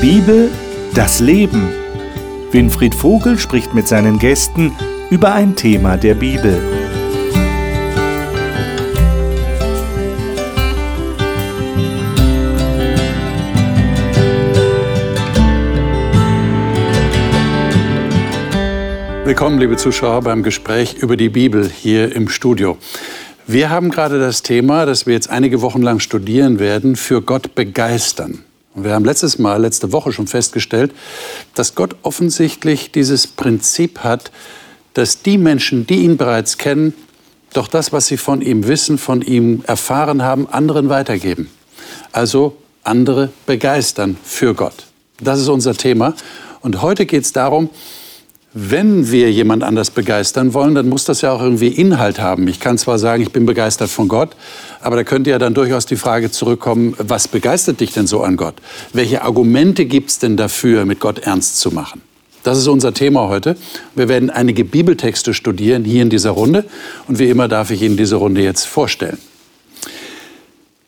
Bibel, das Leben. Winfried Vogel spricht mit seinen Gästen über ein Thema der Bibel. Willkommen, liebe Zuschauer, beim Gespräch über die Bibel hier im Studio. Wir haben gerade das Thema, das wir jetzt einige Wochen lang studieren werden, für Gott begeistern. Und wir haben letztes Mal, letzte Woche schon festgestellt, dass Gott offensichtlich dieses Prinzip hat, dass die Menschen, die ihn bereits kennen, doch das, was sie von ihm wissen, von ihm erfahren haben, anderen weitergeben. Also andere begeistern für Gott. Das ist unser Thema. Und heute geht es darum, wenn wir jemand anders begeistern wollen, dann muss das ja auch irgendwie Inhalt haben. Ich kann zwar sagen, ich bin begeistert von Gott, aber da könnte ja dann durchaus die Frage zurückkommen, was begeistert dich denn so an Gott? Welche Argumente gibt es denn dafür, mit Gott ernst zu machen? Das ist unser Thema heute. Wir werden einige Bibeltexte studieren hier in dieser Runde und wie immer darf ich Ihnen diese Runde jetzt vorstellen.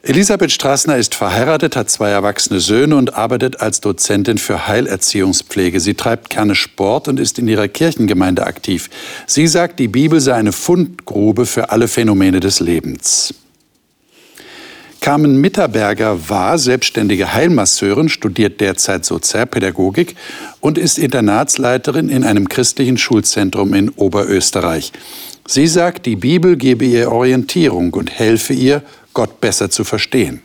Elisabeth Straßner ist verheiratet, hat zwei erwachsene Söhne und arbeitet als Dozentin für Heilerziehungspflege. Sie treibt gerne Sport und ist in ihrer Kirchengemeinde aktiv. Sie sagt, die Bibel sei eine Fundgrube für alle Phänomene des Lebens. Carmen Mitterberger war selbstständige Heilmasseurin, studiert derzeit Sozialpädagogik und ist Internatsleiterin in einem christlichen Schulzentrum in Oberösterreich. Sie sagt, die Bibel gebe ihr Orientierung und helfe ihr, Gott besser zu verstehen.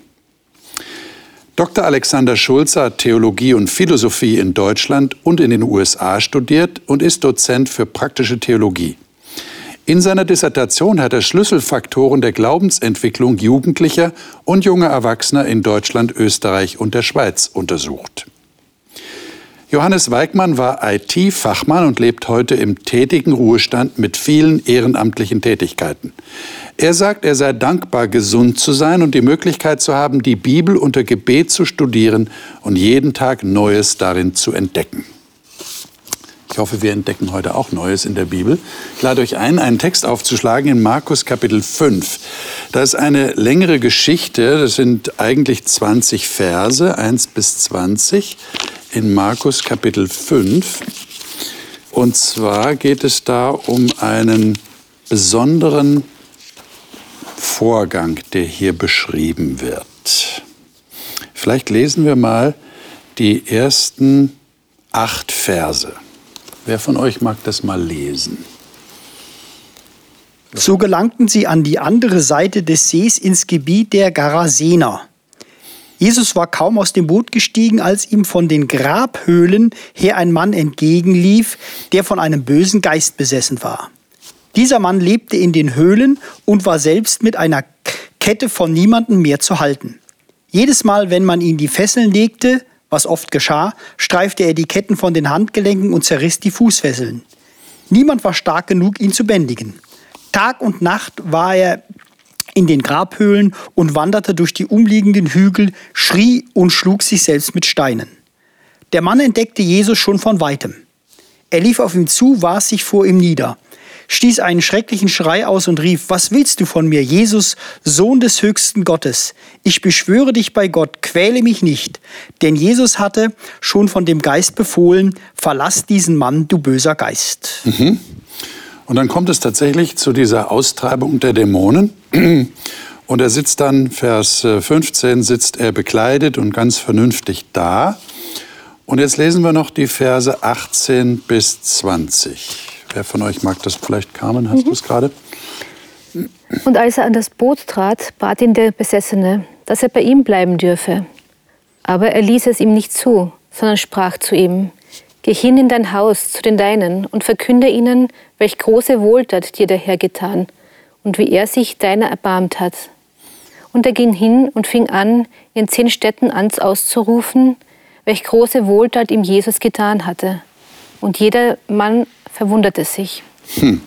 Dr. Alexander Schulze hat Theologie und Philosophie in Deutschland und in den USA studiert und ist Dozent für praktische Theologie. In seiner Dissertation hat er Schlüsselfaktoren der Glaubensentwicklung Jugendlicher und junger Erwachsener in Deutschland, Österreich und der Schweiz untersucht. Johannes Weigmann war IT-Fachmann und lebt heute im tätigen Ruhestand mit vielen ehrenamtlichen Tätigkeiten. Er sagt, er sei dankbar, gesund zu sein und die Möglichkeit zu haben, die Bibel unter Gebet zu studieren und jeden Tag Neues darin zu entdecken. Ich hoffe, wir entdecken heute auch Neues in der Bibel. Ich lade euch ein, einen Text aufzuschlagen in Markus Kapitel 5. Da ist eine längere Geschichte, das sind eigentlich 20 Verse, 1 bis 20, in Markus Kapitel 5. Und zwar geht es da um einen besonderen Vorgang, der hier beschrieben wird. Vielleicht lesen wir mal die ersten acht Verse. Wer von euch mag das mal lesen? So gelangten sie an die andere Seite des Sees ins Gebiet der Garasener. Jesus war kaum aus dem Boot gestiegen, als ihm von den Grabhöhlen her ein Mann entgegenlief, der von einem bösen Geist besessen war. Dieser Mann lebte in den Höhlen und war selbst mit einer Kette von niemandem mehr zu halten. Jedes Mal, wenn man ihn die Fesseln legte, was oft geschah, streifte er die Ketten von den Handgelenken und zerriss die Fußfesseln. Niemand war stark genug, ihn zu bändigen. Tag und Nacht war er in den Grabhöhlen und wanderte durch die umliegenden Hügel, schrie und schlug sich selbst mit Steinen. Der Mann entdeckte Jesus schon von weitem. Er lief auf ihn zu, warf sich vor ihm nieder stieß einen schrecklichen Schrei aus und rief, was willst du von mir, Jesus, Sohn des höchsten Gottes? Ich beschwöre dich bei Gott, quäle mich nicht. Denn Jesus hatte schon von dem Geist befohlen, verlass diesen Mann, du böser Geist. Mhm. Und dann kommt es tatsächlich zu dieser Austreibung der Dämonen. Und er sitzt dann, Vers 15, sitzt er bekleidet und ganz vernünftig da. Und jetzt lesen wir noch die Verse 18 bis 20. Wer von euch mag das vielleicht? Carmen, hast mhm. du es gerade? Und als er an das Boot trat, bat ihn der Besessene, dass er bei ihm bleiben dürfe. Aber er ließ es ihm nicht zu, sondern sprach zu ihm, Geh hin in dein Haus zu den Deinen und verkünde ihnen, welch große Wohltat dir der Herr getan und wie er sich deiner erbarmt hat. Und er ging hin und fing an, in zehn Städten ans auszurufen, welch große Wohltat ihm Jesus getan hatte. Und jeder Mann verwunderte sich. Hm.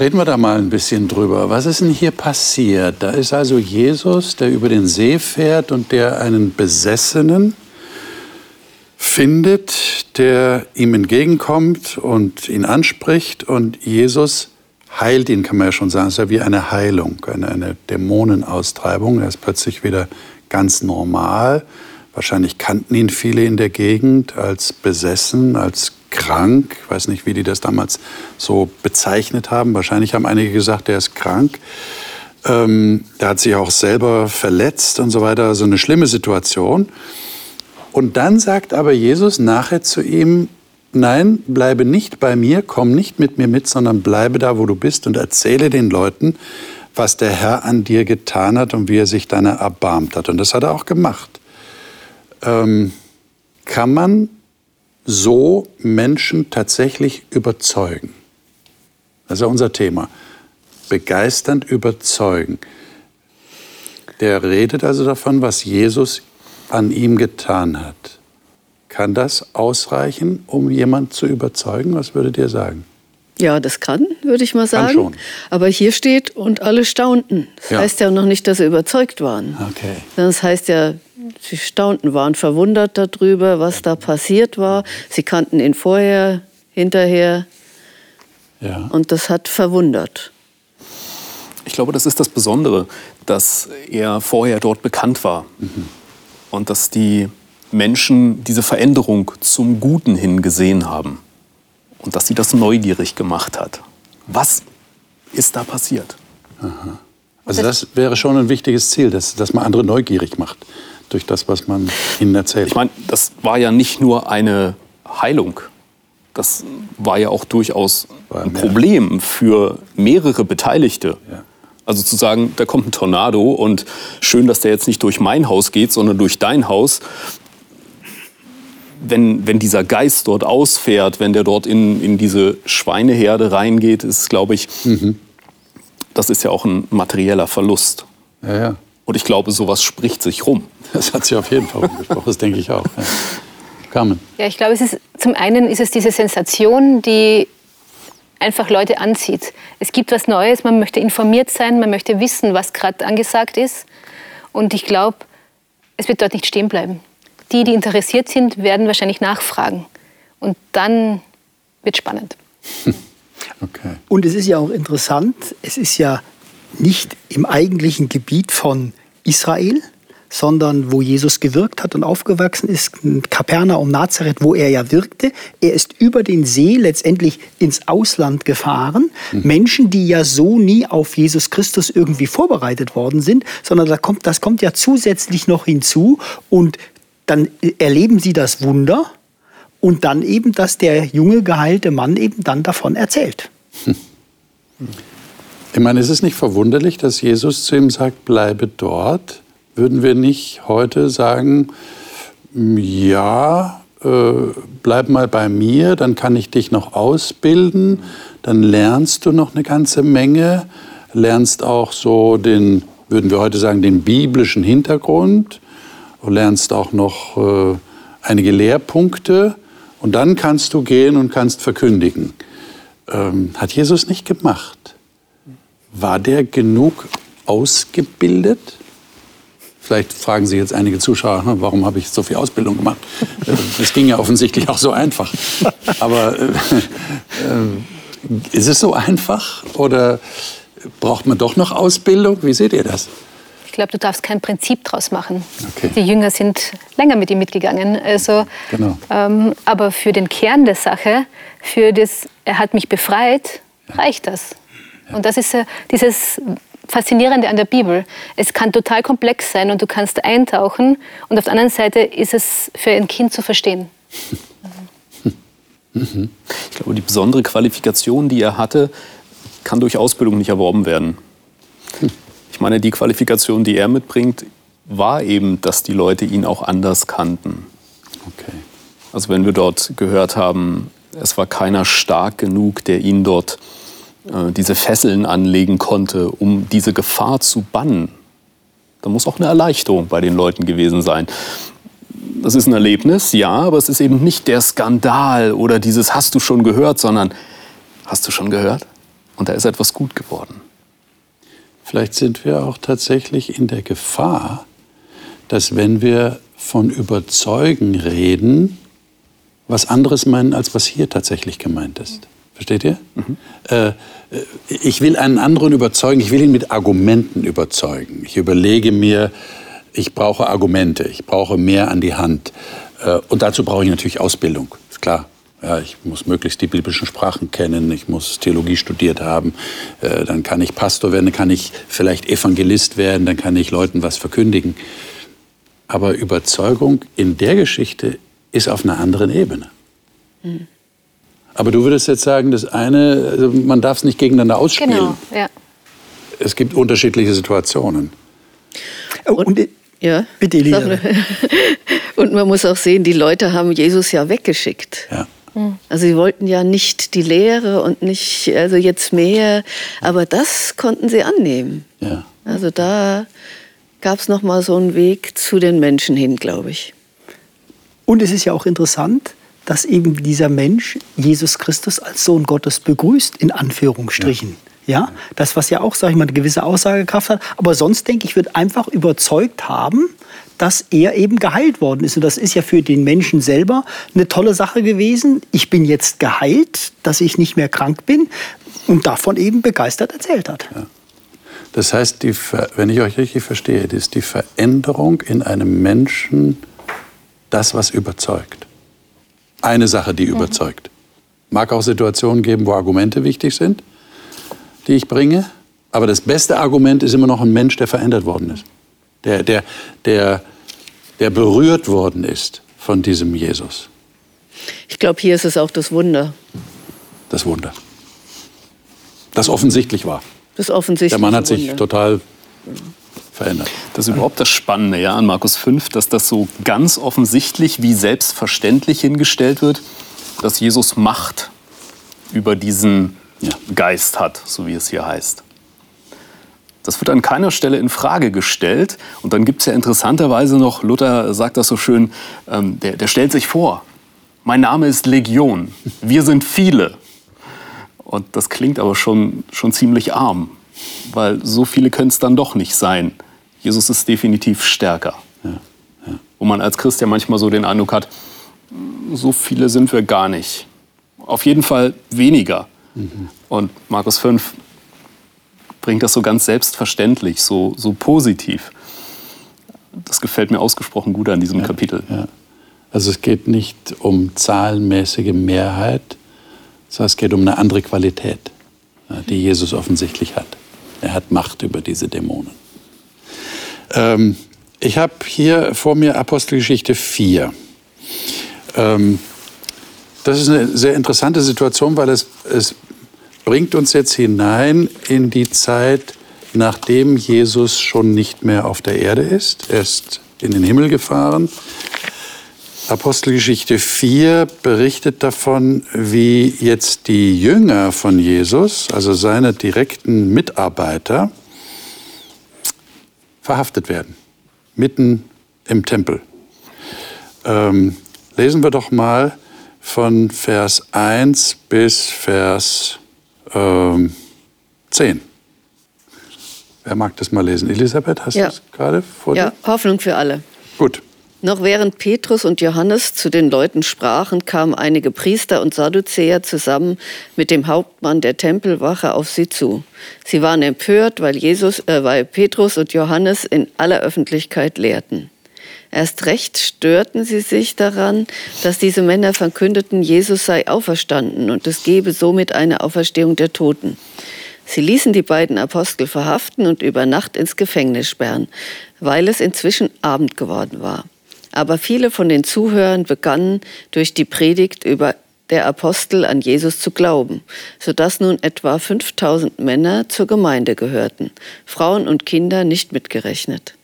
Reden wir da mal ein bisschen drüber. Was ist denn hier passiert? Da ist also Jesus, der über den See fährt und der einen Besessenen findet, der ihm entgegenkommt und ihn anspricht und Jesus heilt ihn, kann man ja schon sagen. Es ist ja wie eine Heilung, eine, eine Dämonenaustreibung. Er ist plötzlich wieder ganz normal Wahrscheinlich kannten ihn viele in der Gegend als besessen, als krank. Ich weiß nicht, wie die das damals so bezeichnet haben. Wahrscheinlich haben einige gesagt, er ist krank. Ähm, er hat sich auch selber verletzt und so weiter. So also eine schlimme Situation. Und dann sagt aber Jesus nachher zu ihm, nein, bleibe nicht bei mir, komm nicht mit mir mit, sondern bleibe da, wo du bist und erzähle den Leuten, was der Herr an dir getan hat und wie er sich deiner erbarmt hat. Und das hat er auch gemacht. Ähm, kann man so Menschen tatsächlich überzeugen? Das ist ja unser Thema. Begeisternd überzeugen. Der redet also davon, was Jesus an ihm getan hat. Kann das ausreichen, um jemand zu überzeugen? Was würdet ihr sagen? Ja, das kann, würde ich mal sagen. Kann schon. Aber hier steht, und alle staunten. Das ja. heißt ja noch nicht, dass sie überzeugt waren. Okay. Das heißt ja, sie staunten, waren verwundert darüber, was da passiert war. Sie kannten ihn vorher, hinterher. Ja. Und das hat verwundert. Ich glaube, das ist das Besondere, dass er vorher dort bekannt war. Mhm. Und dass die Menschen diese Veränderung zum Guten hin gesehen haben und dass sie das neugierig gemacht hat. Was ist da passiert? Aha. Also das wäre schon ein wichtiges Ziel, dass, dass man andere neugierig macht durch das, was man ihnen erzählt. Ich meine, das war ja nicht nur eine Heilung. Das war ja auch durchaus ein Problem für mehrere Beteiligte. Ja. Also zu sagen, da kommt ein Tornado und schön, dass der jetzt nicht durch mein Haus geht, sondern durch dein Haus wenn, wenn dieser Geist dort ausfährt, wenn der dort in, in diese Schweineherde reingeht, ist, glaube ich, mhm. das ist ja auch ein materieller Verlust. Ja, ja. Und ich glaube, sowas spricht sich rum. Das hat sich auf jeden Fall rumgesprochen, das denke ich auch. Ja. Carmen. Ja, ich glaube, es ist, zum einen ist es diese Sensation, die einfach Leute anzieht. Es gibt was Neues, man möchte informiert sein, man möchte wissen, was gerade angesagt ist. Und ich glaube, es wird dort nicht stehen bleiben die, die interessiert sind, werden wahrscheinlich nachfragen. Und dann wird spannend. Okay. Und es ist ja auch interessant, es ist ja nicht im eigentlichen Gebiet von Israel, sondern wo Jesus gewirkt hat und aufgewachsen ist, Kapernaum, Nazareth, wo er ja wirkte. Er ist über den See letztendlich ins Ausland gefahren. Mhm. Menschen, die ja so nie auf Jesus Christus irgendwie vorbereitet worden sind, sondern da kommt, das kommt ja zusätzlich noch hinzu. Und dann erleben sie das Wunder und dann eben, dass der junge geheilte Mann eben dann davon erzählt. Ich meine, es ist nicht verwunderlich, dass Jesus zu ihm sagt, bleibe dort. Würden wir nicht heute sagen, ja, äh, bleib mal bei mir, dann kann ich dich noch ausbilden, dann lernst du noch eine ganze Menge, lernst auch so den, würden wir heute sagen, den biblischen Hintergrund lernst auch noch äh, einige Lehrpunkte und dann kannst du gehen und kannst verkündigen. Ähm, hat Jesus nicht gemacht. War der genug ausgebildet? Vielleicht fragen sich jetzt einige Zuschauer, warum habe ich so viel Ausbildung gemacht? Das ging ja offensichtlich auch so einfach. Aber äh, äh, ist es so einfach oder braucht man doch noch Ausbildung? Wie seht ihr das? glaube, du darfst kein Prinzip draus machen. Okay. Die Jünger sind länger mit ihm mitgegangen. Also, genau. ähm, aber für den Kern der Sache, für das, er hat mich befreit, reicht das. Und das ist äh, dieses Faszinierende an der Bibel. Es kann total komplex sein und du kannst eintauchen und auf der anderen Seite ist es für ein Kind zu verstehen. Ich glaube, die besondere Qualifikation, die er hatte, kann durch Ausbildung nicht erworben werden. Hm. Ich meine, die Qualifikation, die er mitbringt, war eben, dass die Leute ihn auch anders kannten. Okay. Also wenn wir dort gehört haben, es war keiner stark genug, der ihn dort äh, diese Fesseln anlegen konnte, um diese Gefahr zu bannen. Da muss auch eine Erleichterung bei den Leuten gewesen sein. Das ist ein Erlebnis, ja, aber es ist eben nicht der Skandal oder dieses hast du schon gehört, sondern hast du schon gehört? Und da ist etwas gut geworden. Vielleicht sind wir auch tatsächlich in der Gefahr, dass wenn wir von Überzeugen reden, was anderes meinen, als was hier tatsächlich gemeint ist. Versteht ihr? Mhm. Äh, ich will einen anderen überzeugen, ich will ihn mit Argumenten überzeugen. Ich überlege mir, ich brauche Argumente, ich brauche mehr an die Hand. Äh, und dazu brauche ich natürlich Ausbildung, ist klar. Ja, ich muss möglichst die biblischen Sprachen kennen, ich muss Theologie studiert haben, äh, dann kann ich Pastor werden, dann kann ich vielleicht Evangelist werden, dann kann ich Leuten was verkündigen. Aber Überzeugung in der Geschichte ist auf einer anderen Ebene. Mhm. Aber du würdest jetzt sagen, das eine, also man darf es nicht gegeneinander ausspielen. Genau, ja. Es gibt unterschiedliche Situationen. Oh, und, und, ja, bitte, Elia. Und man muss auch sehen, die Leute haben Jesus ja weggeschickt. Ja. Also sie wollten ja nicht die Lehre und nicht, also jetzt mehr, aber das konnten sie annehmen. Ja. Also da gab es nochmal so einen Weg zu den Menschen hin, glaube ich. Und es ist ja auch interessant, dass eben dieser Mensch Jesus Christus als Sohn Gottes begrüßt, in Anführungsstrichen. Ja. ja, das, was ja auch, sage ich mal, eine gewisse Aussagekraft hat. Aber sonst, denke ich, wird einfach überzeugt haben, dass er eben geheilt worden ist. Und das ist ja für den Menschen selber eine tolle Sache gewesen. Ich bin jetzt geheilt, dass ich nicht mehr krank bin und davon eben begeistert erzählt hat. Ja. Das heißt, die, wenn ich euch richtig verstehe, ist die Veränderung in einem Menschen das, was überzeugt eine Sache, die überzeugt. Mag auch Situationen geben, wo Argumente wichtig sind, die ich bringe. Aber das beste Argument ist immer noch ein Mensch, der verändert worden ist. Der, der, der, der berührt worden ist von diesem Jesus. Ich glaube, hier ist es auch das Wunder. Das Wunder. Das offensichtlich war. Das offensichtlich. Der Mann hat sich Wunder. total verändert. Das ist überhaupt das Spannende ja, an Markus 5, dass das so ganz offensichtlich wie selbstverständlich hingestellt wird, dass Jesus Macht über diesen ja. Geist hat, so wie es hier heißt. Das wird an keiner Stelle in Frage gestellt. Und dann gibt es ja interessanterweise noch, Luther sagt das so schön, ähm, der, der stellt sich vor, mein Name ist Legion, wir sind viele. Und das klingt aber schon, schon ziemlich arm, weil so viele können es dann doch nicht sein. Jesus ist definitiv stärker. Ja, ja. Wo man als Christ ja manchmal so den Eindruck hat, so viele sind wir gar nicht. Auf jeden Fall weniger. Mhm. Und Markus 5 bringt das so ganz selbstverständlich, so, so positiv. Das gefällt mir ausgesprochen gut an diesem ja, Kapitel. Also es geht nicht um zahlenmäßige Mehrheit, sondern es geht um eine andere Qualität, die Jesus offensichtlich hat. Er hat Macht über diese Dämonen. Ähm, ich habe hier vor mir Apostelgeschichte 4. Ähm, das ist eine sehr interessante Situation, weil es, es bringt uns jetzt hinein in die Zeit, nachdem Jesus schon nicht mehr auf der Erde ist. Er ist in den Himmel gefahren. Apostelgeschichte 4 berichtet davon, wie jetzt die Jünger von Jesus, also seine direkten Mitarbeiter, verhaftet werden, mitten im Tempel. Ähm, lesen wir doch mal von Vers 1 bis Vers ähm, 10. Wer mag das mal lesen? Elisabeth, hast ja. du es gerade vor dir? Ja, Hoffnung für alle. Gut. Noch während Petrus und Johannes zu den Leuten sprachen, kamen einige Priester und Sadduzäer zusammen mit dem Hauptmann der Tempelwache auf sie zu. Sie waren empört, weil, Jesus, äh, weil Petrus und Johannes in aller Öffentlichkeit lehrten. Erst recht störten sie sich daran, dass diese Männer verkündeten, Jesus sei auferstanden und es gebe somit eine Auferstehung der Toten. Sie ließen die beiden Apostel verhaften und über Nacht ins Gefängnis sperren, weil es inzwischen Abend geworden war. Aber viele von den Zuhörern begannen durch die Predigt über der Apostel an Jesus zu glauben, sodass nun etwa 5000 Männer zur Gemeinde gehörten, Frauen und Kinder nicht mitgerechnet.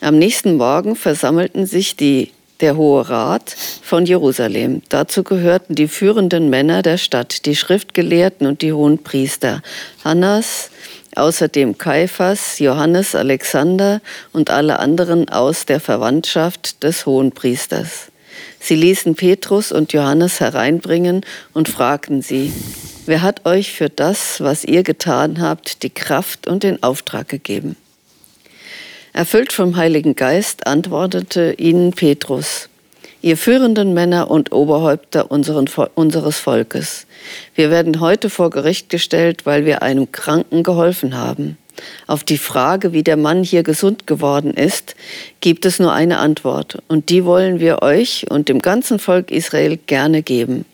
Am nächsten Morgen versammelten sich die, der Hohe Rat von Jerusalem. Dazu gehörten die führenden Männer der Stadt, die Schriftgelehrten und die hohen Priester, Hannas, außerdem Kaiphas, Johannes, Alexander und alle anderen aus der Verwandtschaft des Hohenpriesters. Sie ließen Petrus und Johannes hereinbringen und fragten sie, wer hat euch für das, was ihr getan habt, die Kraft und den Auftrag gegeben? Erfüllt vom Heiligen Geist antwortete ihnen Petrus, ihr führenden Männer und Oberhäupter unseren, unseres Volkes. Wir werden heute vor Gericht gestellt, weil wir einem Kranken geholfen haben. Auf die Frage, wie der Mann hier gesund geworden ist, gibt es nur eine Antwort. Und die wollen wir euch und dem ganzen Volk Israel gerne geben.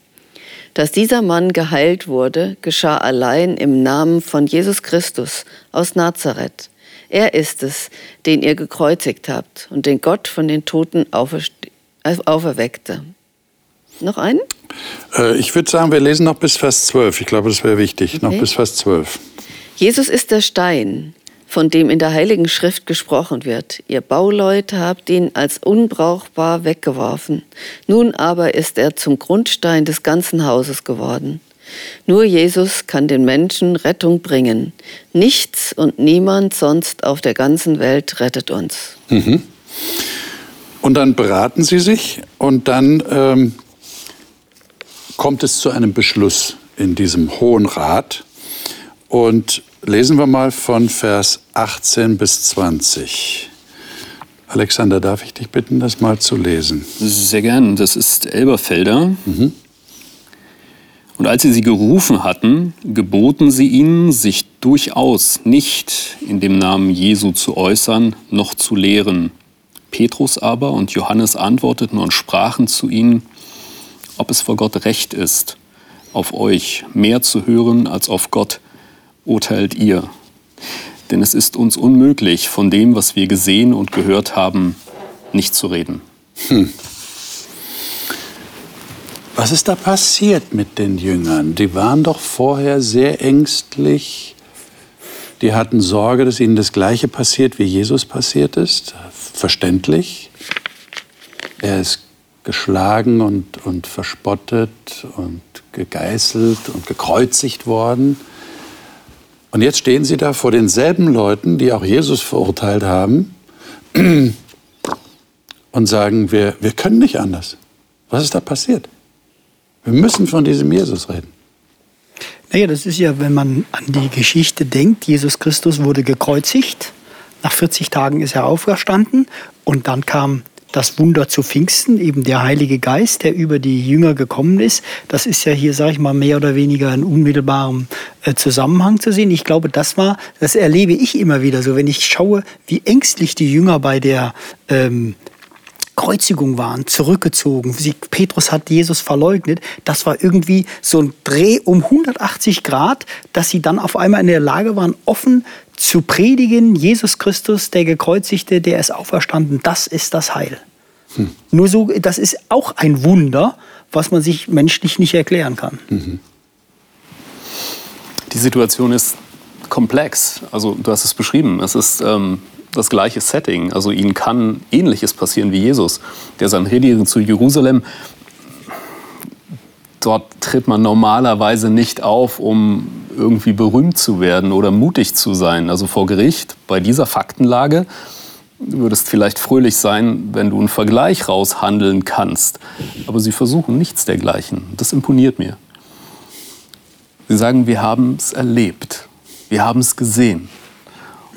Dass dieser Mann geheilt wurde, geschah allein im Namen von Jesus Christus aus Nazareth. Er ist es, den ihr gekreuzigt habt und den Gott von den Toten auferweckte. Noch einen? Äh, ich würde sagen, wir lesen noch bis Vers 12. Ich glaube, das wäre wichtig. Okay. Noch bis Vers 12. Jesus ist der Stein, von dem in der Heiligen Schrift gesprochen wird. Ihr Bauleute habt ihn als unbrauchbar weggeworfen. Nun aber ist er zum Grundstein des ganzen Hauses geworden. Nur Jesus kann den Menschen Rettung bringen. Nichts und niemand sonst auf der ganzen Welt rettet uns. Mhm. Und dann beraten sie sich und dann ähm, kommt es zu einem Beschluss in diesem Hohen Rat. Und lesen wir mal von Vers 18 bis 20. Alexander, darf ich dich bitten, das mal zu lesen? Sehr gern. Das ist Elberfelder. Mhm. Und als sie sie gerufen hatten, geboten sie ihnen, sich durchaus nicht in dem Namen Jesu zu äußern, noch zu lehren. Petrus aber und Johannes antworteten und sprachen zu ihnen, ob es vor Gott recht ist, auf euch mehr zu hören als auf Gott, urteilt ihr. Denn es ist uns unmöglich, von dem, was wir gesehen und gehört haben, nicht zu reden. Hm. Was ist da passiert mit den Jüngern? Die waren doch vorher sehr ängstlich. Die hatten Sorge, dass ihnen das Gleiche passiert, wie Jesus passiert ist. Verständlich. Er ist geschlagen und, und verspottet und gegeißelt und gekreuzigt worden. Und jetzt stehen sie da vor denselben Leuten, die auch Jesus verurteilt haben und sagen, wir, wir können nicht anders. Was ist da passiert? Wir müssen von diesem Jesus reden. Naja, das ist ja, wenn man an die Geschichte denkt, Jesus Christus wurde gekreuzigt, nach 40 Tagen ist er auferstanden und dann kam das Wunder zu Pfingsten, eben der Heilige Geist, der über die Jünger gekommen ist. Das ist ja hier, sage ich mal, mehr oder weniger in unmittelbarem äh, Zusammenhang zu sehen. Ich glaube, das war, das erlebe ich immer wieder so, wenn ich schaue, wie ängstlich die Jünger bei der ähm, Kreuzigung waren, zurückgezogen. Sie, Petrus hat Jesus verleugnet. Das war irgendwie so ein Dreh um 180 Grad, dass sie dann auf einmal in der Lage waren, offen zu predigen, Jesus Christus, der Gekreuzigte, der ist auferstanden, das ist das Heil. Hm. Nur so, das ist auch ein Wunder, was man sich menschlich nicht erklären kann. Mhm. Die Situation ist komplex. Also du hast es beschrieben. Es ist ähm, das gleiche Setting. Also ihnen kann Ähnliches passieren wie Jesus. Der Sanhedrin zu Jerusalem dort tritt man normalerweise nicht auf, um irgendwie berühmt zu werden oder mutig zu sein. Also vor Gericht, bei dieser Faktenlage, du würdest vielleicht fröhlich sein, wenn du einen Vergleich raushandeln kannst. Aber sie versuchen nichts dergleichen. Das imponiert mir. Sie sagen, wir haben es erlebt. Wir haben es gesehen.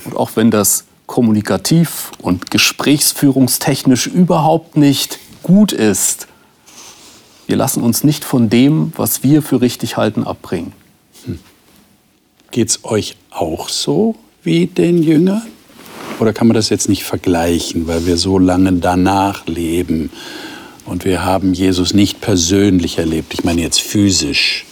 Und auch wenn das kommunikativ und gesprächsführungstechnisch überhaupt nicht gut ist, wir lassen uns nicht von dem, was wir für richtig halten, abbringen. Hm. Geht es euch auch so wie den Jüngern? Oder kann man das jetzt nicht vergleichen, weil wir so lange danach leben und wir haben Jesus nicht persönlich erlebt, ich meine jetzt physisch.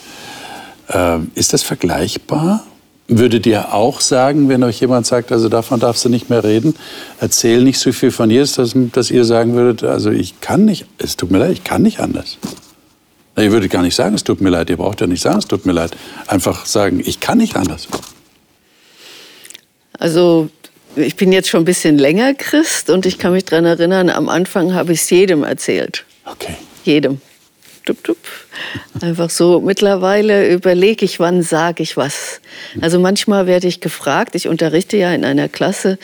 Äh, ist das vergleichbar? Würdet ihr auch sagen, wenn euch jemand sagt, also davon darfst du nicht mehr reden, erzähl nicht so viel von Jesus, dass, dass ihr sagen würdet, also ich kann nicht, es tut mir leid, ich kann nicht anders. Ihr würdet gar nicht sagen, es tut mir leid. Ihr braucht ja nicht sagen, es tut mir leid. Einfach sagen, ich kann nicht anders. Also ich bin jetzt schon ein bisschen länger Christ und ich kann mich daran erinnern, am Anfang habe ich es jedem erzählt. Okay. Jedem. Tup, tup. Einfach so. Mittlerweile überlege ich, wann sage ich was. Also manchmal werde ich gefragt, ich unterrichte ja in einer Klasse,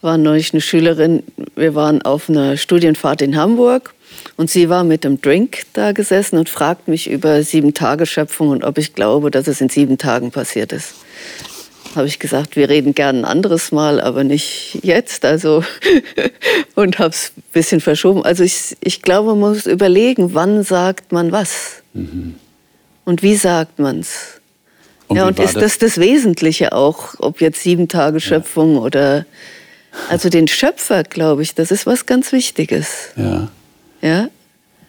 war neulich eine Schülerin, wir waren auf einer Studienfahrt in Hamburg und sie war mit dem Drink da gesessen und fragt mich über sieben Tage Schöpfung und ob ich glaube, dass es in sieben Tagen passiert ist. Habe ich gesagt, wir reden gern ein anderes Mal, aber nicht jetzt. Also und habe es ein bisschen verschoben. Also ich, ich glaube, man muss überlegen, wann sagt man was mhm. und wie sagt man es. Und ja, und ist das? das das Wesentliche auch, ob jetzt sieben Tage Schöpfung ja. oder also den Schöpfer, glaube ich, das ist was ganz Wichtiges. Ja. Ja.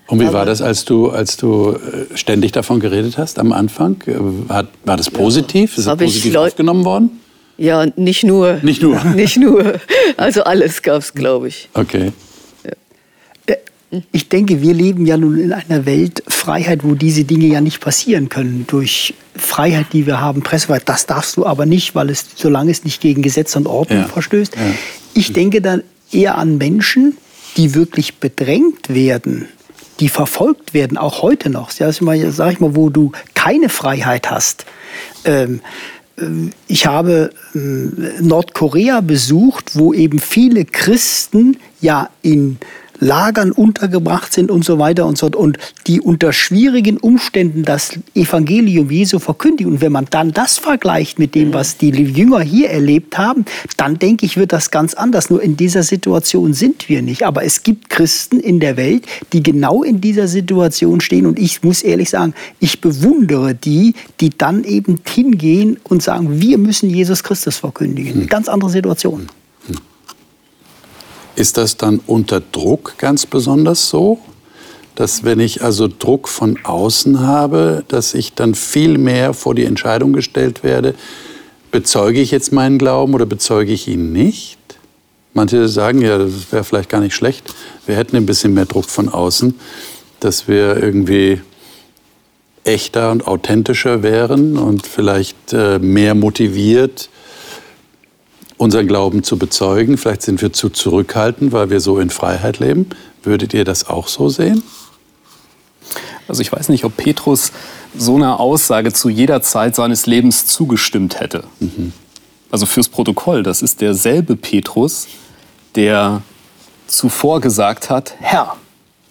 Und wie Aber war das, als du, als du äh, ständig davon geredet hast am Anfang? Äh, hat, war das positiv? Ist das positiv aufgenommen worden? Ja, nicht nur. Nicht nur. nicht nur. Also alles gab es, glaube ich. Okay. Ich denke, wir leben ja nun in einer Welt Freiheit, wo diese Dinge ja nicht passieren können. Durch Freiheit, die wir haben, Pressefreiheit. Das darfst du aber nicht, weil es, solange es nicht gegen Gesetz und Ordnung ja. verstößt. Ja. Ich denke dann eher an Menschen, die wirklich bedrängt werden, die verfolgt werden, auch heute noch. Ja, sag ich mal, wo du keine Freiheit hast. Ähm, äh, ich habe ähm, Nordkorea besucht, wo eben viele Christen ja in Lagern untergebracht sind und so weiter und so fort und die unter schwierigen Umständen das Evangelium Jesu verkündigen. Und wenn man dann das vergleicht mit dem, was die Jünger hier erlebt haben, dann denke ich, wird das ganz anders. Nur in dieser Situation sind wir nicht. Aber es gibt Christen in der Welt, die genau in dieser Situation stehen. Und ich muss ehrlich sagen, ich bewundere die, die dann eben hingehen und sagen, wir müssen Jesus Christus verkündigen. Ganz andere Situation. Ist das dann unter Druck ganz besonders so? Dass wenn ich also Druck von außen habe, dass ich dann viel mehr vor die Entscheidung gestellt werde, bezeuge ich jetzt meinen Glauben oder bezeuge ich ihn nicht? Manche sagen ja, das wäre vielleicht gar nicht schlecht. Wir hätten ein bisschen mehr Druck von außen, dass wir irgendwie echter und authentischer wären und vielleicht äh, mehr motiviert, unseren Glauben zu bezeugen. Vielleicht sind wir zu zurückhaltend, weil wir so in Freiheit leben. Würdet ihr das auch so sehen? Also ich weiß nicht, ob Petrus so einer Aussage zu jeder Zeit seines Lebens zugestimmt hätte. Mhm. Also fürs Protokoll, das ist derselbe Petrus, der zuvor gesagt hat, Herr,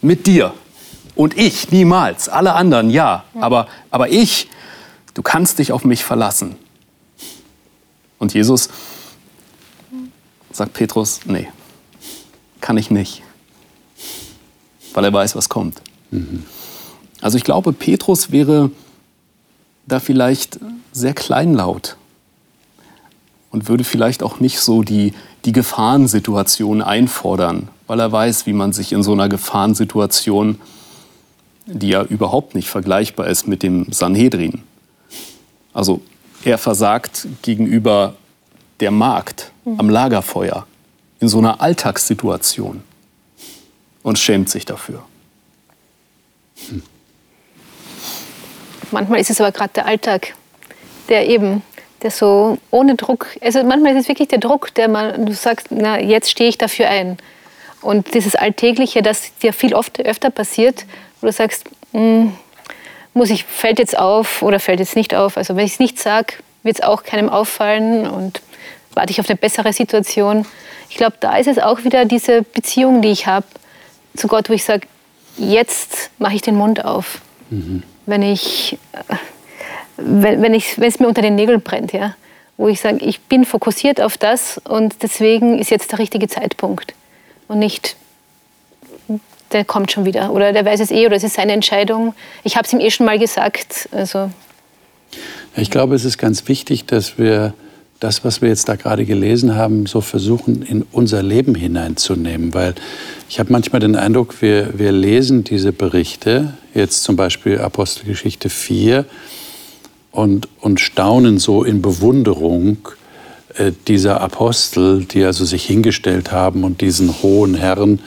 mit dir und ich niemals, alle anderen ja, aber, aber ich, du kannst dich auf mich verlassen. Und Jesus sagt Petrus, nee, kann ich nicht, weil er weiß, was kommt. Mhm. Also ich glaube, Petrus wäre da vielleicht sehr kleinlaut und würde vielleicht auch nicht so die, die Gefahrensituation einfordern, weil er weiß, wie man sich in so einer Gefahrensituation, die ja überhaupt nicht vergleichbar ist mit dem Sanhedrin, also er versagt gegenüber der Magd am Lagerfeuer in so einer Alltagssituation und schämt sich dafür. Hm. Manchmal ist es aber gerade der Alltag, der eben, der so ohne Druck, also manchmal ist es wirklich der Druck, der man, du sagst, na, jetzt stehe ich dafür ein. Und dieses Alltägliche, das dir viel oft, öfter passiert, wo du sagst, hm, muss ich, fällt jetzt auf oder fällt jetzt nicht auf. Also wenn ich es nicht sage, wird es auch keinem auffallen und warte ich auf eine bessere Situation. Ich glaube, da ist es auch wieder diese Beziehung, die ich habe zu Gott, wo ich sage, jetzt mache ich den Mund auf. Mhm. Wenn, ich, äh, wenn, wenn, ich, wenn es mir unter den Nägeln brennt, ja? wo ich sage, ich bin fokussiert auf das und deswegen ist jetzt der richtige Zeitpunkt. Und nicht, der kommt schon wieder oder der weiß es eh oder es ist seine Entscheidung. Ich habe es ihm eh schon mal gesagt. Also. Ich glaube, es ist ganz wichtig, dass wir das, was wir jetzt da gerade gelesen haben, so versuchen, in unser Leben hineinzunehmen. Weil ich habe manchmal den Eindruck, wir, wir lesen diese Berichte, jetzt zum Beispiel Apostelgeschichte 4, und, und staunen so in Bewunderung äh, dieser Apostel, die also sich hingestellt haben und diesen hohen Herren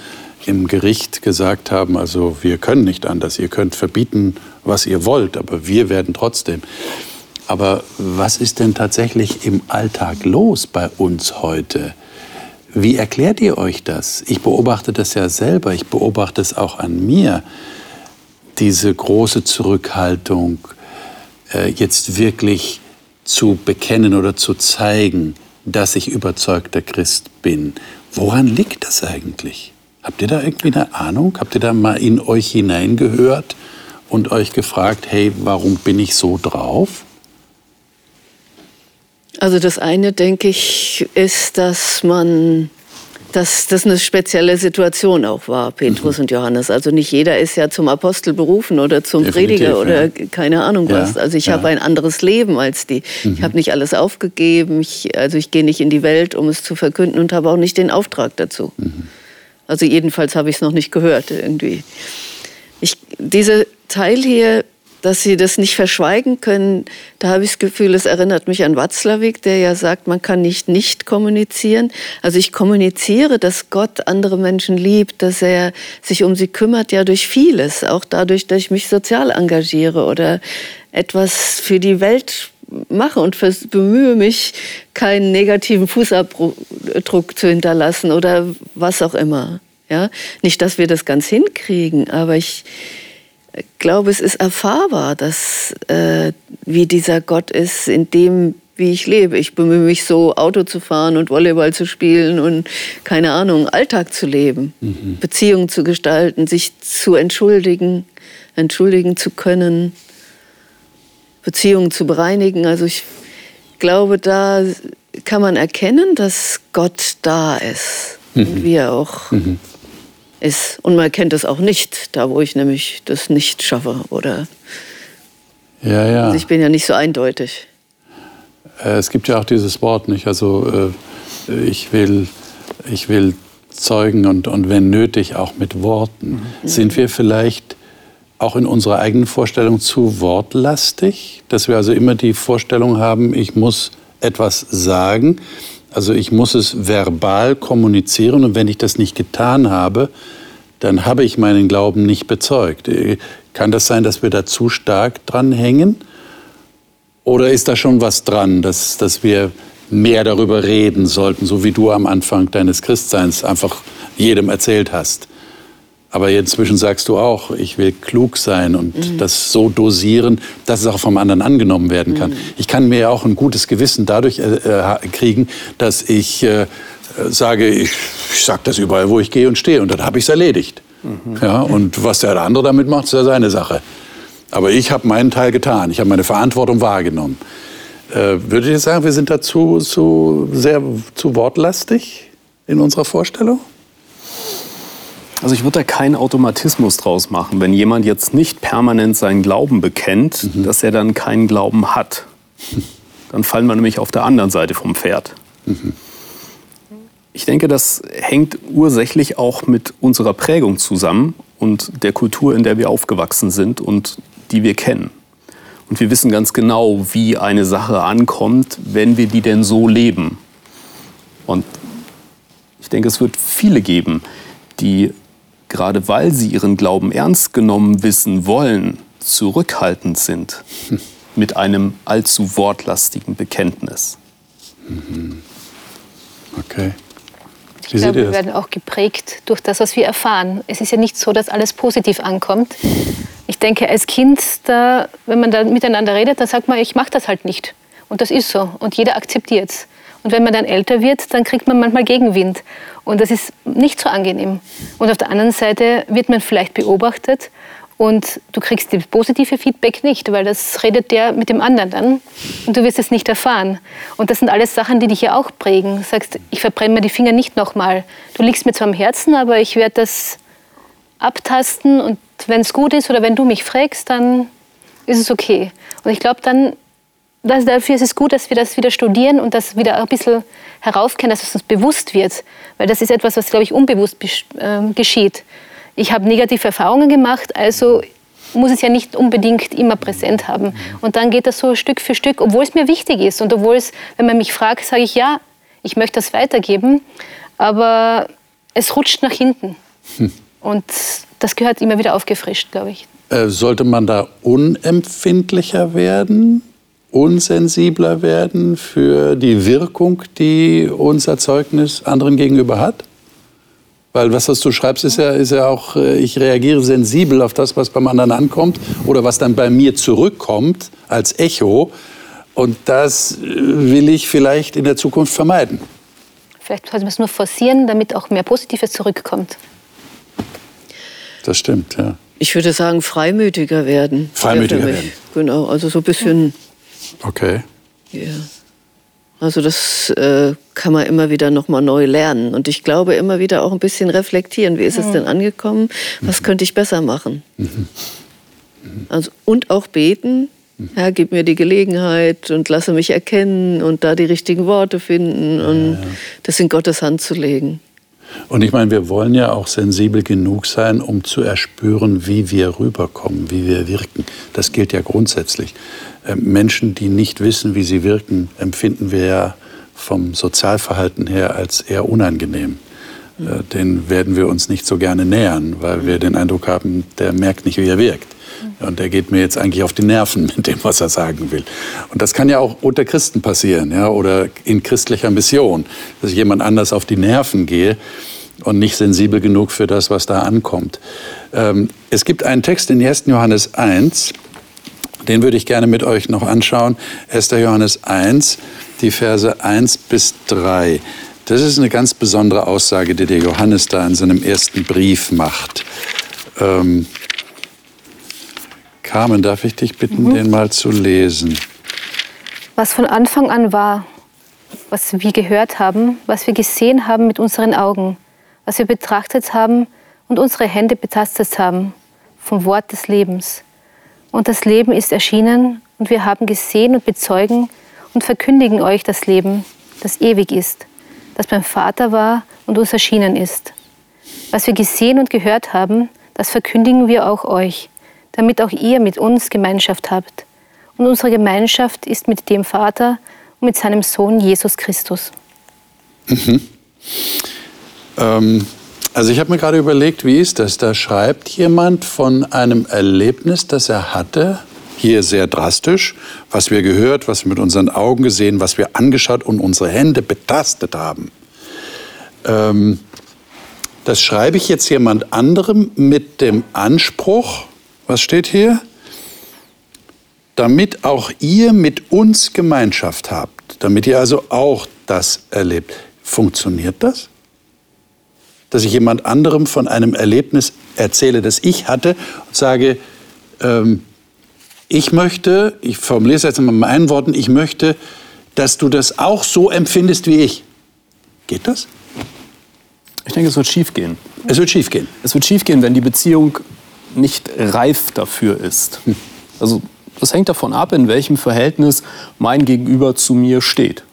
im Gericht gesagt haben, also wir können nicht anders, ihr könnt verbieten, was ihr wollt, aber wir werden trotzdem. Aber was ist denn tatsächlich im Alltag los bei uns heute? Wie erklärt ihr euch das? Ich beobachte das ja selber, ich beobachte es auch an mir, diese große Zurückhaltung, äh, jetzt wirklich zu bekennen oder zu zeigen, dass ich überzeugter Christ bin. Woran liegt das eigentlich? Habt ihr da irgendwie eine Ahnung? Habt ihr da mal in euch hineingehört und euch gefragt, hey, warum bin ich so drauf? Also das eine, denke ich, ist, dass man dass das eine spezielle Situation auch war, Petrus mhm. und Johannes. Also nicht jeder ist ja zum Apostel berufen oder zum Definitiv, Prediger oder ja. keine Ahnung was. Ja, also ich ja. habe ein anderes Leben als die. Mhm. Ich habe nicht alles aufgegeben. Ich, also ich gehe nicht in die Welt, um es zu verkünden und habe auch nicht den Auftrag dazu. Mhm. Also jedenfalls habe ich es noch nicht gehört irgendwie. Ich, dieser Teil hier dass sie das nicht verschweigen können, da habe ich das Gefühl, es erinnert mich an Watzlawick, der ja sagt, man kann nicht nicht kommunizieren. Also ich kommuniziere, dass Gott andere Menschen liebt, dass er sich um sie kümmert, ja durch vieles, auch dadurch, dass ich mich sozial engagiere oder etwas für die Welt mache und bemühe mich, keinen negativen Fußabdruck zu hinterlassen oder was auch immer. Ja, nicht, dass wir das ganz hinkriegen, aber ich, glaube, es ist erfahrbar, dass, äh, wie dieser Gott ist, in dem, wie ich lebe. Ich bemühe mich so, Auto zu fahren und Volleyball zu spielen und keine Ahnung, Alltag zu leben, mhm. Beziehungen zu gestalten, sich zu entschuldigen, entschuldigen zu können, Beziehungen zu bereinigen. Also ich glaube, da kann man erkennen, dass Gott da ist mhm. und wir auch mhm ist. Und man kennt es auch nicht, da wo ich nämlich das nicht schaffe. Oder ja, ja. Also ich bin ja nicht so eindeutig. Äh, es gibt ja auch dieses Wort nicht. Also äh, ich will, ich will zeugen und, und wenn nötig auch mit Worten. Mhm. Sind wir vielleicht auch in unserer eigenen Vorstellung zu wortlastig? Dass wir also immer die Vorstellung haben, ich muss etwas sagen. Also ich muss es verbal kommunizieren und wenn ich das nicht getan habe, dann habe ich meinen Glauben nicht bezeugt. Kann das sein, dass wir da zu stark dran hängen? Oder ist da schon was dran, dass, dass wir mehr darüber reden sollten, so wie du am Anfang deines Christseins einfach jedem erzählt hast? Aber inzwischen sagst du auch, ich will klug sein und mhm. das so dosieren, dass es auch vom anderen angenommen werden kann. Mhm. Ich kann mir ja auch ein gutes Gewissen dadurch äh, äh kriegen, dass ich äh, sage, ich, ich sage das überall, wo ich gehe und stehe und dann habe ich es erledigt. Mhm. Ja, und was der andere damit macht, ist ja seine Sache. Aber ich habe meinen Teil getan, ich habe meine Verantwortung wahrgenommen. Äh, würdet ihr sagen, wir sind dazu zu sehr zu wortlastig in unserer Vorstellung? Also ich würde da keinen Automatismus draus machen, wenn jemand jetzt nicht permanent seinen Glauben bekennt, mhm. dass er dann keinen Glauben hat. Dann fallen wir nämlich auf der anderen Seite vom Pferd. Mhm. Ich denke, das hängt ursächlich auch mit unserer Prägung zusammen und der Kultur, in der wir aufgewachsen sind und die wir kennen. Und wir wissen ganz genau, wie eine Sache ankommt, wenn wir die denn so leben. Und ich denke, es wird viele geben, die gerade weil sie ihren Glauben ernst genommen wissen wollen, zurückhaltend sind mit einem allzu wortlastigen Bekenntnis. Mhm. Okay. Wie ich glaube, wir werden auch geprägt durch das, was wir erfahren. Es ist ja nicht so, dass alles positiv ankommt. Ich denke, als Kind, da, wenn man da miteinander redet, dann sagt man, ich mache das halt nicht. Und das ist so. Und jeder akzeptiert es. Und wenn man dann älter wird, dann kriegt man manchmal Gegenwind. Und das ist nicht so angenehm. Und auf der anderen Seite wird man vielleicht beobachtet und du kriegst das positive Feedback nicht, weil das redet der mit dem anderen dann und du wirst es nicht erfahren. Und das sind alles Sachen, die dich ja auch prägen. Du sagst, ich verbrenne mir die Finger nicht nochmal. Du liegst mir zwar am Herzen, aber ich werde das abtasten und wenn es gut ist oder wenn du mich fragst, dann ist es okay. Und ich glaube, dann das, dafür ist es gut, dass wir das wieder studieren und das wieder ein bisschen heraufkennen, dass es uns bewusst wird. Weil das ist etwas, was, glaube ich, unbewusst äh, geschieht. Ich habe negative Erfahrungen gemacht, also muss es ja nicht unbedingt immer präsent haben. Und dann geht das so Stück für Stück, obwohl es mir wichtig ist. Und obwohl es, wenn man mich fragt, sage ich ja, ich möchte das weitergeben. Aber es rutscht nach hinten. Hm. Und das gehört immer wieder aufgefrischt, glaube ich. Äh, sollte man da unempfindlicher werden? Unsensibler werden für die Wirkung, die unser Zeugnis anderen gegenüber hat? Weil was, was du schreibst, ist ja, ist ja auch, äh, ich reagiere sensibel auf das, was beim anderen ankommt oder was dann bei mir zurückkommt als Echo. Und das äh, will ich vielleicht in der Zukunft vermeiden. Vielleicht sollte man es nur forcieren, damit auch mehr Positives zurückkommt. Das stimmt, ja. Ich würde sagen, freimütiger werden. Freimütiger werden. Genau, also so ein bisschen Okay. Ja. Also das äh, kann man immer wieder nochmal neu lernen. Und ich glaube immer wieder auch ein bisschen reflektieren. Wie ist es denn angekommen? Was könnte ich besser machen? Also, und auch beten. Herr, gib mir die Gelegenheit und lasse mich erkennen und da die richtigen Worte finden und das in Gottes Hand zu legen. Und ich meine, wir wollen ja auch sensibel genug sein, um zu erspüren, wie wir rüberkommen, wie wir wirken. Das gilt ja grundsätzlich. Äh, Menschen, die nicht wissen, wie sie wirken, empfinden wir ja vom Sozialverhalten her als eher unangenehm. Äh, Den werden wir uns nicht so gerne nähern, weil wir den Eindruck haben, der merkt nicht, wie er wirkt. Und der geht mir jetzt eigentlich auf die Nerven mit dem, was er sagen will. Und das kann ja auch unter Christen passieren, ja, oder in christlicher Mission, dass ich jemand anders auf die Nerven gehe und nicht sensibel genug für das, was da ankommt. Ähm, es gibt einen Text in 1. Johannes 1, den würde ich gerne mit euch noch anschauen. 1. Johannes 1, die Verse 1 bis 3. Das ist eine ganz besondere Aussage, die der Johannes da in seinem ersten Brief macht. Ähm, Carmen, darf ich dich bitten, den mal zu lesen? Was von Anfang an war, was wir gehört haben, was wir gesehen haben mit unseren Augen, was wir betrachtet haben und unsere Hände betastet haben, vom Wort des Lebens. Und das Leben ist erschienen und wir haben gesehen und bezeugen und verkündigen euch das Leben, das ewig ist, das beim Vater war und uns erschienen ist. Was wir gesehen und gehört haben, das verkündigen wir auch euch, damit auch ihr mit uns Gemeinschaft habt. Und unsere Gemeinschaft ist mit dem Vater und mit seinem Sohn Jesus Christus. Ähm, also ich habe mir gerade überlegt, wie ist das? Da schreibt jemand von einem Erlebnis, das er hatte, hier sehr drastisch, was wir gehört, was wir mit unseren Augen gesehen, was wir angeschaut und unsere Hände betastet haben. Ähm, das schreibe ich jetzt jemand anderem mit dem Anspruch, was steht hier? Damit auch ihr mit uns Gemeinschaft habt, damit ihr also auch das erlebt. Funktioniert das? Dass ich jemand anderem von einem Erlebnis erzähle, das ich hatte und sage, ähm, ich möchte, ich formuliere es jetzt mal in meinen Worten, ich möchte, dass du das auch so empfindest wie ich. Geht das? Ich denke, es wird schief gehen. Es wird schief gehen. Es wird schief gehen, wenn die Beziehung nicht reif dafür ist. Also das hängt davon ab, in welchem Verhältnis mein Gegenüber zu mir steht.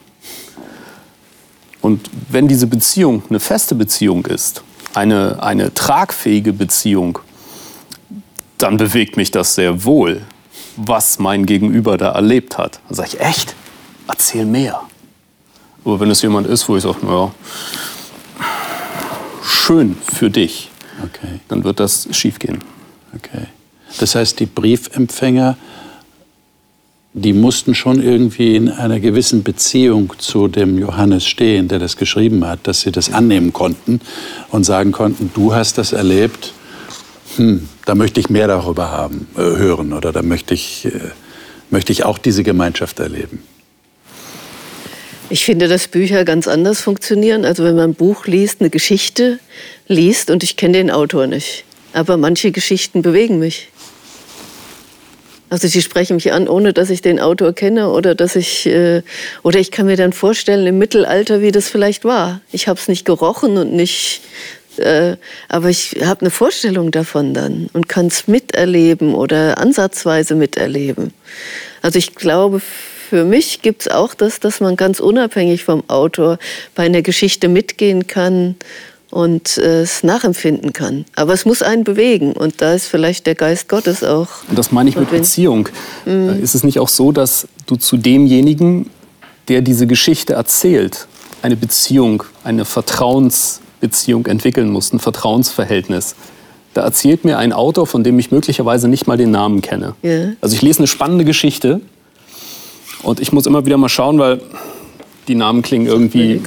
Und wenn diese Beziehung eine feste Beziehung ist, eine, eine tragfähige Beziehung, dann bewegt mich das sehr wohl, was mein Gegenüber da erlebt hat. Dann sage ich, echt? Erzähl mehr. Aber wenn es jemand ist, wo ich sage, naja, schön für dich, Okay. dann wird das schiefgehen. Okay. Das heißt, die Briefempfänger, die mussten schon irgendwie in einer gewissen Beziehung zu dem Johannes stehen, der das geschrieben hat, dass sie das annehmen konnten und sagen konnten, du hast das erlebt, hm, da möchte ich mehr darüber haben, äh, hören oder da möchte ich, äh, möchte ich auch diese Gemeinschaft erleben. Ich finde, dass Bücher ganz anders funktionieren. Also wenn man ein Buch liest, eine Geschichte liest und ich kenne den Autor nicht. Aber manche Geschichten bewegen mich. Also sie sprechen mich an, ohne dass ich den Autor kenne oder dass ich äh, oder ich kann mir dann vorstellen im Mittelalter, wie das vielleicht war. Ich habe es nicht gerochen und nicht, äh, aber ich habe eine Vorstellung davon dann und kann es miterleben oder ansatzweise miterleben. Also ich glaube, für mich gibt es auch das, dass man ganz unabhängig vom Autor bei einer Geschichte mitgehen kann und äh, es nachempfinden kann. Aber es muss einen bewegen und da ist vielleicht der Geist Gottes auch. Und das meine ich mit Beziehung. Äh, Ist es nicht auch so, dass du zu demjenigen, der diese Geschichte erzählt, eine Beziehung, eine Vertrauensbeziehung entwickeln musst, ein Vertrauensverhältnis? Da erzählt mir ein Autor, von dem ich möglicherweise nicht mal den Namen kenne. Ja. Also ich lese eine spannende Geschichte und ich muss immer wieder mal schauen, weil die Namen klingen irgendwie.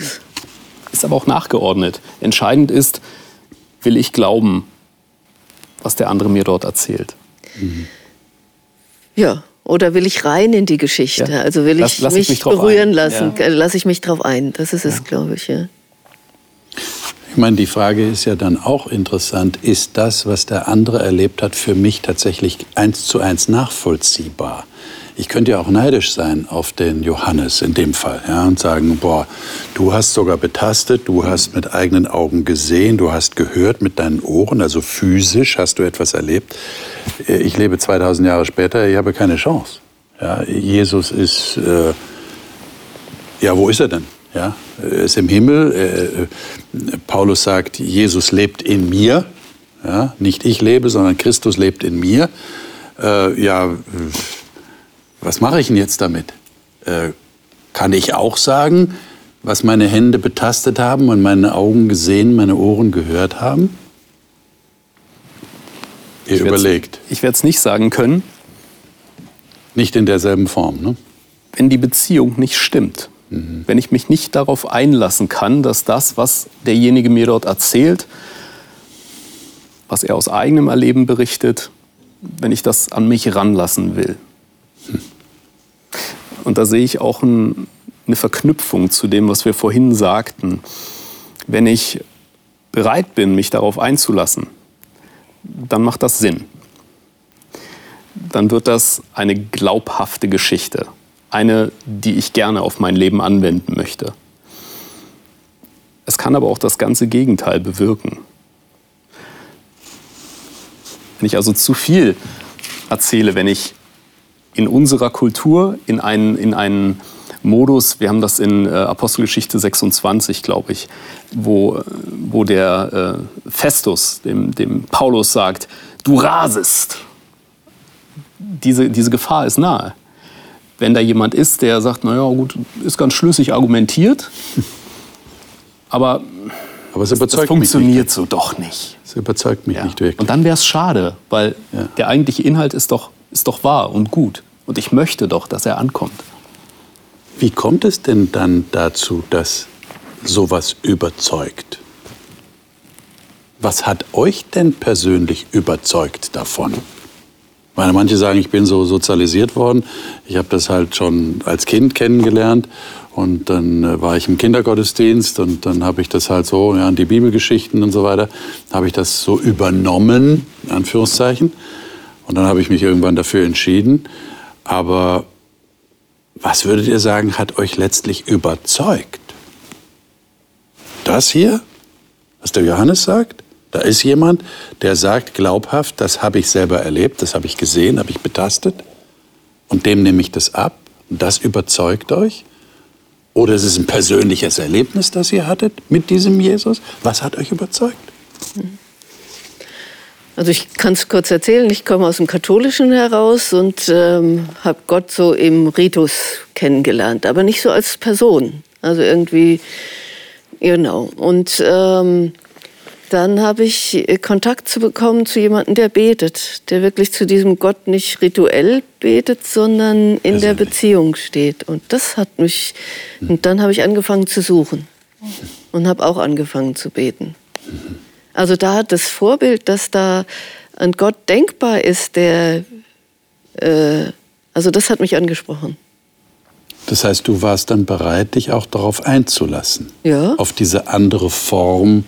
Ist aber auch nachgeordnet. Entscheidend ist, will ich glauben, was der andere mir dort erzählt. Ja, oder will ich rein in die Geschichte? Ja. Also will Lass- ich lass ich mich, mich drauf berühren ein. lassen? Ja. Lasse ich mich drauf ein? Das ist es, glaube ich. Ja. Ich meine, die Frage ist ja dann auch interessant, ist das, was der andere erlebt hat, für mich tatsächlich eins zu eins nachvollziehbar? Ich könnte ja auch neidisch sein auf den Johannes in dem Fall ja, und sagen, boah, du hast sogar betastet, du hast mit eigenen Augen gesehen, du hast gehört mit deinen Ohren, also physisch hast du etwas erlebt. Ich lebe 2000 Jahre später, ich habe keine Chance. Ja, Jesus ist, äh, ja, wo ist er denn? Ja, er ist im Himmel. Äh, Paulus sagt, Jesus lebt in mir. Ja, nicht ich lebe, sondern Christus lebt in mir. Äh, ja, was mache ich denn jetzt damit? Äh, kann ich auch sagen, was meine Hände betastet haben und meine Augen gesehen, meine Ohren gehört haben? Ihr ich überlegt. Ich werde es nicht sagen können. Nicht in derselben Form, ne? Wenn die Beziehung nicht stimmt, mhm. wenn ich mich nicht darauf einlassen kann, dass das, was derjenige mir dort erzählt, was er aus eigenem Erleben berichtet, wenn ich das an mich ranlassen will. Und da sehe ich auch ein, eine Verknüpfung zu dem, was wir vorhin sagten. Wenn ich bereit bin, mich darauf einzulassen, dann macht das Sinn. Dann wird das eine glaubhafte Geschichte. Eine, die ich gerne auf mein Leben anwenden möchte. Es kann aber auch das ganze Gegenteil bewirken. Wenn ich also zu viel erzähle, wenn ich in unserer Kultur in einen, in einen Modus, wir haben das in äh, Apostelgeschichte 26, glaube ich, wo, wo der äh, Festus dem, dem Paulus sagt, du rasest. Diese, diese Gefahr ist nahe. Wenn da jemand ist, der sagt, naja gut, ist ganz schlüssig argumentiert, aber aber es überzeugt das funktioniert so doch nicht. Es überzeugt mich ja. nicht wirklich. Und dann wäre es schade, weil ja. der eigentliche Inhalt ist doch, ist doch wahr und gut. Und ich möchte doch, dass er ankommt. Wie kommt es denn dann dazu, dass sowas überzeugt? Was hat euch denn persönlich überzeugt davon? Weil manche sagen, ich bin so sozialisiert worden. Ich habe das halt schon als Kind kennengelernt und dann äh, war ich im Kindergottesdienst und dann habe ich das halt so, ja, die Bibelgeschichten und so weiter, habe ich das so übernommen, in Anführungszeichen. Und dann habe ich mich irgendwann dafür entschieden. Aber was würdet ihr sagen, hat euch letztlich überzeugt? Das hier, was der Johannes sagt? Da ist jemand, der sagt glaubhaft, das habe ich selber erlebt, das habe ich gesehen, habe ich betastet. Und dem nehme ich das ab. Und das überzeugt euch? Oder ist es ein persönliches Erlebnis, das ihr hattet mit diesem Jesus? Was hat euch überzeugt? Also ich kann es kurz erzählen. Ich komme aus dem Katholischen heraus und ähm, habe Gott so im Ritus kennengelernt, aber nicht so als Person. Also irgendwie, genau. Und ähm, dann habe ich äh, Kontakt zu bekommen zu jemandem, der betet, der wirklich zu diesem Gott nicht rituell betet, sondern in der Beziehung steht. Und das hat mich, und dann habe ich angefangen zu suchen und habe auch angefangen zu beten. Also da hat das Vorbild, dass da ein Gott denkbar ist, der, äh, also das hat mich angesprochen. Das heißt, du warst dann bereit, dich auch darauf einzulassen. Ja. Auf diese andere Form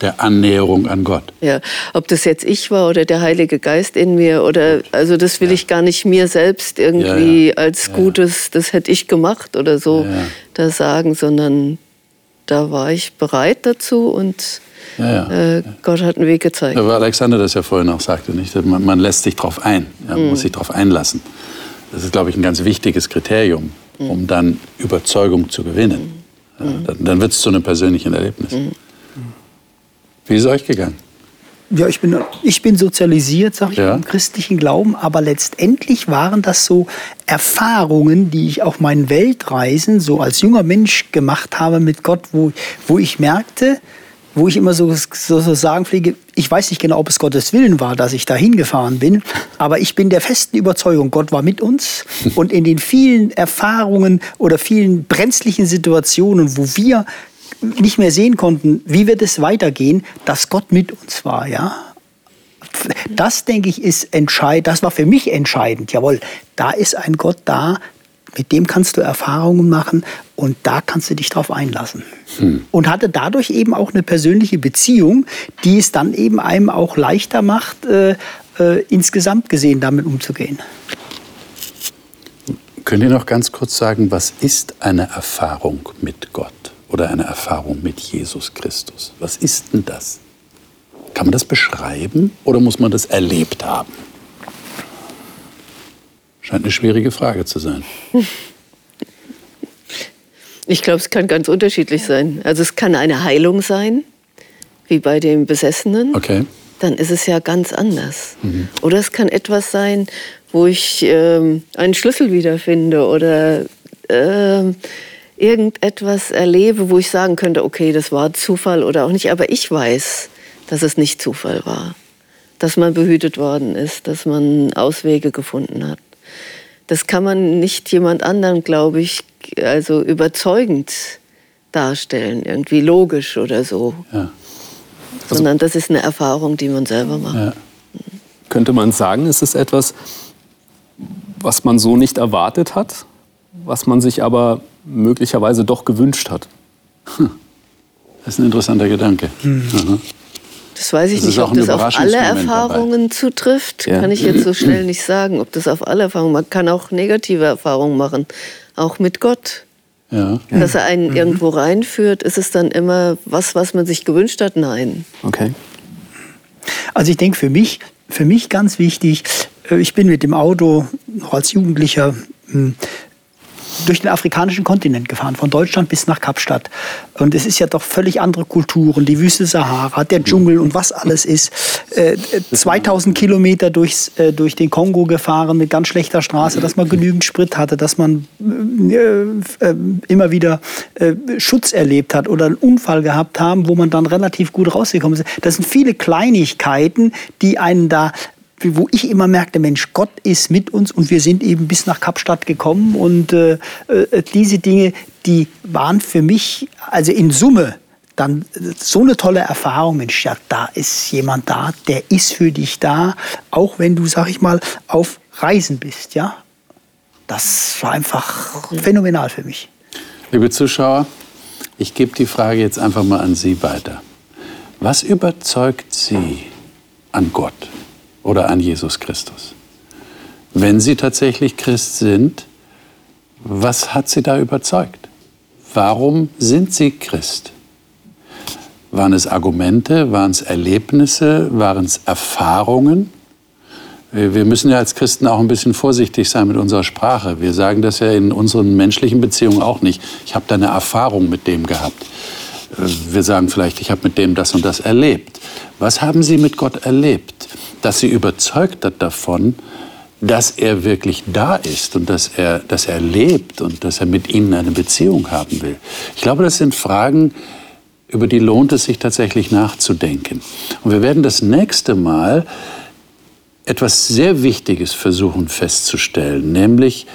der Annäherung an Gott. Ja, ob das jetzt ich war oder der Heilige Geist in mir oder also das will ja. ich gar nicht mir selbst irgendwie ja, ja. als Gutes, das hätte ich gemacht oder so da sagen, sondern da war ich bereit dazu und äh, Gott hat einen Weg gezeigt. Aber Alexander das ja vorhin auch sagte, nicht? Man, man lässt sich darauf ein, man mhm. muss sich darauf einlassen. Das ist, glaube ich, ein ganz wichtiges Kriterium, mhm. um dann Überzeugung zu gewinnen. Mhm. Dann, dann wird es zu einem persönlichen Erlebnis. Mhm. Wie ist es euch gegangen? Ja, ich bin, ich bin sozialisiert, sag ich, ja. im christlichen Glauben, aber letztendlich waren das so Erfahrungen, die ich auf meinen Weltreisen so als junger Mensch gemacht habe mit Gott, wo, wo ich merkte, wo ich immer so, so, so sagen pflege, ich weiß nicht genau, ob es Gottes Willen war, dass ich da hingefahren bin, aber ich bin der festen Überzeugung, Gott war mit uns und in den vielen Erfahrungen oder vielen brenzlichen Situationen, wo wir nicht mehr sehen konnten, wie wird es weitergehen, dass Gott mit uns war, ja. Das, denke ich, ist entscheidend. Das war für mich entscheidend. Jawohl, da ist ein Gott da, mit dem kannst du Erfahrungen machen und da kannst du dich drauf einlassen. Hm. Und hatte dadurch eben auch eine persönliche Beziehung, die es dann eben einem auch leichter macht, äh, äh, insgesamt gesehen damit umzugehen. Könnt ihr noch ganz kurz sagen, was ist eine Erfahrung mit Gott oder eine Erfahrung mit Jesus Christus? Was ist denn das? Kann man das beschreiben oder muss man das erlebt haben? Scheint eine schwierige Frage zu sein. Ich glaube, es kann ganz unterschiedlich sein. Also es kann eine Heilung sein, wie bei dem Besessenen. Okay. Dann ist es ja ganz anders. Mhm. Oder es kann etwas sein, wo ich ähm, einen Schlüssel wiederfinde oder ähm, irgendetwas erlebe, wo ich sagen könnte, okay, das war Zufall oder auch nicht. Aber ich weiß, dass es nicht Zufall war. Dass man behütet worden ist, dass man Auswege gefunden hat. Das kann man nicht jemand anderen, glaube ich, also überzeugend darstellen, irgendwie logisch oder so. Ja. Also, Sondern das ist eine Erfahrung, die man selber macht. Ja. Könnte man sagen, ist es etwas, was man so nicht erwartet hat, was man sich aber möglicherweise doch gewünscht hat? Hm. Das ist ein interessanter Gedanke. Mhm. Das weiß ich das nicht, ob das auf alle Erfahrungen dabei. zutrifft. Ja. Kann ich jetzt so schnell nicht sagen, ob das auf alle Erfahrungen. Man kann auch negative Erfahrungen machen, auch mit Gott. Ja. Dass er einen mhm. irgendwo reinführt, ist es dann immer was, was man sich gewünscht hat? Nein. Okay. Also ich denke für mich, für mich ganz wichtig, äh, ich bin mit dem Auto noch als Jugendlicher hm, durch den afrikanischen Kontinent gefahren, von Deutschland bis nach Kapstadt. Und es ist ja doch völlig andere Kulturen, die Wüste Sahara, der Dschungel und was alles ist. Äh, 2000 Kilometer durchs, äh, durch den Kongo gefahren mit ganz schlechter Straße, dass man genügend Sprit hatte, dass man äh, äh immer wieder äh, Schutz erlebt hat oder einen Unfall gehabt haben, wo man dann relativ gut rausgekommen ist. Das sind viele Kleinigkeiten, die einen da wo ich immer merkte, Mensch, Gott ist mit uns und wir sind eben bis nach Kapstadt gekommen. Und äh, äh, diese Dinge, die waren für mich, also in Summe, dann so eine tolle Erfahrung, Mensch, ja, da ist jemand da, der ist für dich da, auch wenn du, sag ich mal, auf Reisen bist, ja. Das war einfach phänomenal für mich. Liebe Zuschauer, ich gebe die Frage jetzt einfach mal an Sie weiter. Was überzeugt Sie an Gott? Oder an Jesus Christus. Wenn Sie tatsächlich Christ sind, was hat Sie da überzeugt? Warum sind Sie Christ? Waren es Argumente, waren es Erlebnisse, waren es Erfahrungen? Wir müssen ja als Christen auch ein bisschen vorsichtig sein mit unserer Sprache. Wir sagen das ja in unseren menschlichen Beziehungen auch nicht. Ich habe da eine Erfahrung mit dem gehabt. Wir sagen vielleicht, ich habe mit dem das und das erlebt. Was haben Sie mit Gott erlebt? Dass sie überzeugt hat davon, dass er wirklich da ist und dass er, dass er lebt und dass er mit ihnen eine Beziehung haben will. Ich glaube, das sind Fragen, über die lohnt es sich tatsächlich nachzudenken. Und wir werden das nächste Mal etwas sehr Wichtiges versuchen festzustellen, nämlich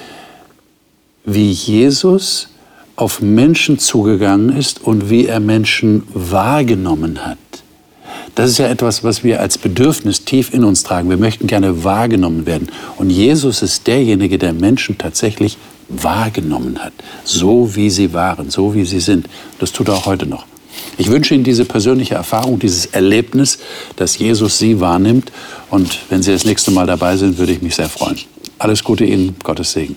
wie Jesus auf Menschen zugegangen ist und wie er Menschen wahrgenommen hat. Das ist ja etwas, was wir als Bedürfnis tief in uns tragen. Wir möchten gerne wahrgenommen werden. Und Jesus ist derjenige, der Menschen tatsächlich wahrgenommen hat, so wie sie waren, so wie sie sind. Das tut er auch heute noch. Ich wünsche Ihnen diese persönliche Erfahrung, dieses Erlebnis, dass Jesus Sie wahrnimmt. Und wenn Sie das nächste Mal dabei sind, würde ich mich sehr freuen. Alles Gute Ihnen, Gottes Segen.